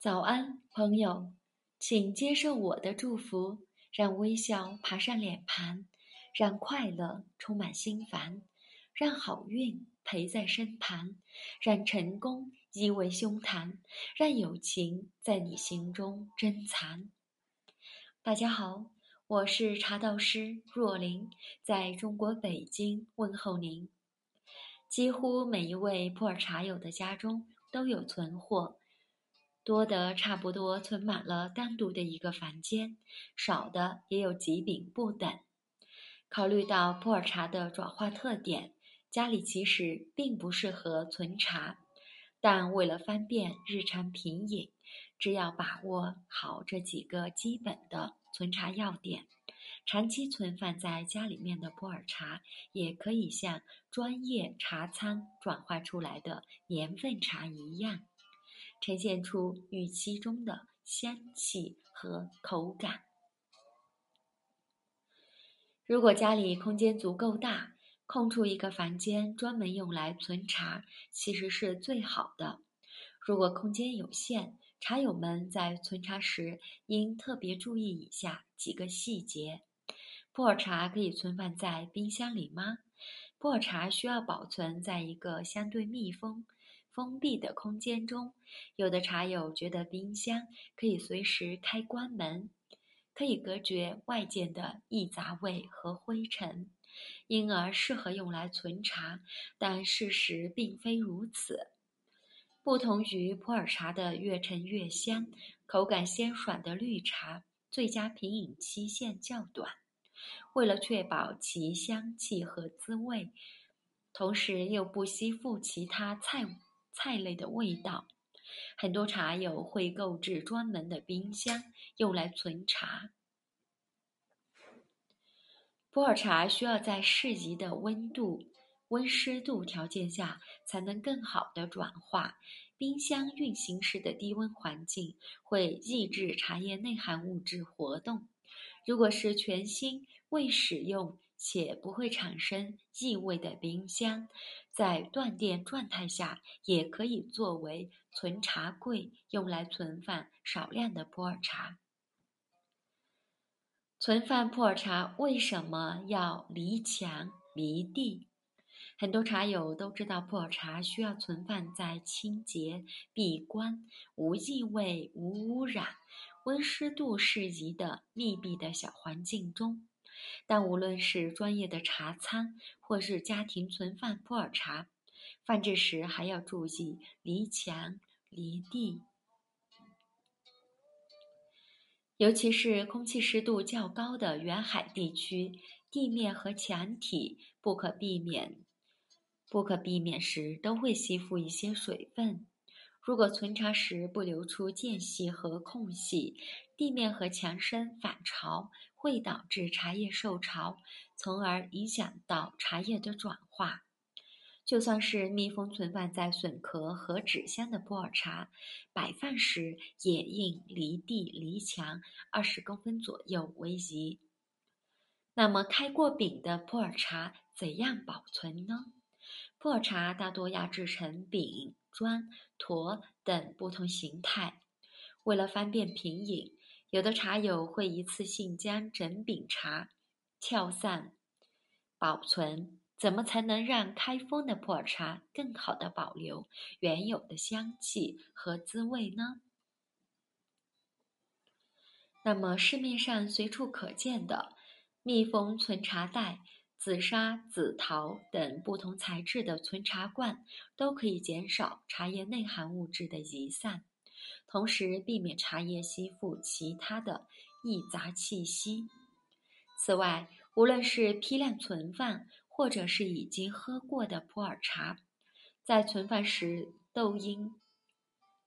早安，朋友，请接受我的祝福，让微笑爬上脸盘，让快乐充满心房，让好运陪在身旁，让成功依偎胸膛，让友情在你心中珍藏。大家好，我是茶道师若琳，在中国北京问候您。几乎每一位普洱茶友的家中都有存货。多的差不多存满了单独的一个房间，少的也有几柄不等。考虑到普洱茶的转化特点，家里其实并不适合存茶，但为了方便日常品饮，只要把握好这几个基本的存茶要点，长期存放在家里面的普洱茶，也可以像专业茶仓转化出来的年份茶一样。呈现出预期中的香气和口感。如果家里空间足够大，空出一个房间专门用来存茶，其实是最好的。如果空间有限，茶友们在存茶时应特别注意以下几个细节：普洱茶可以存放在冰箱里吗？普洱茶需要保存在一个相对密封。封闭的空间中，有的茶友觉得冰箱可以随时开关门，可以隔绝外界的异杂味和灰尘，因而适合用来存茶。但事实并非如此。不同于普洱茶的越陈越香、口感鲜爽的绿茶，最佳品饮期限较短。为了确保其香气和滋味，同时又不吸附其他菜。菜类的味道，很多茶友会购置专门的冰箱用来存茶。普洱茶需要在适宜的温度、温湿度条件下才能更好的转化。冰箱运行时的低温环境会抑制茶叶内含物质活动。如果是全新未使用且不会产生异味的冰箱。在断电状态下，也可以作为存茶柜，用来存放少量的普洱茶。存放普洱茶为什么要离墙离地？很多茶友都知道，普洱茶需要存放在清洁、闭关、无异味、无污染、温湿度适宜的密闭的小环境中。但无论是专业的茶仓，或是家庭存放普洱茶，放置时还要注意离墙离地，尤其是空气湿度较高的远海地区，地面和墙体不可避免不可避免时都会吸附一些水分。如果存茶时不留出间隙和空隙，地面和墙身反潮。会导致茶叶受潮，从而影响到茶叶的转化。就算是密封存放在笋壳和纸箱的普洱茶，摆放时也应离地离墙二十公分左右为宜。那么，开过饼的普洱茶怎样保存呢？普洱茶大多压制成饼、砖、坨等不同形态，为了方便品饮。有的茶友会一次性将整饼茶撬散保存，怎么才能让开封的普洱茶更好的保留原有的香气和滋味呢？那么市面上随处可见的密封存茶袋、紫砂、紫陶等不同材质的存茶罐，都可以减少茶叶内含物质的移散。同时避免茶叶吸附其他的易杂气息。此外，无论是批量存放，或者是已经喝过的普洱茶，在存放时都应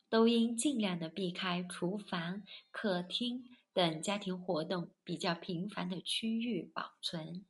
都应尽量的避开厨房、客厅等家庭活动比较频繁的区域保存。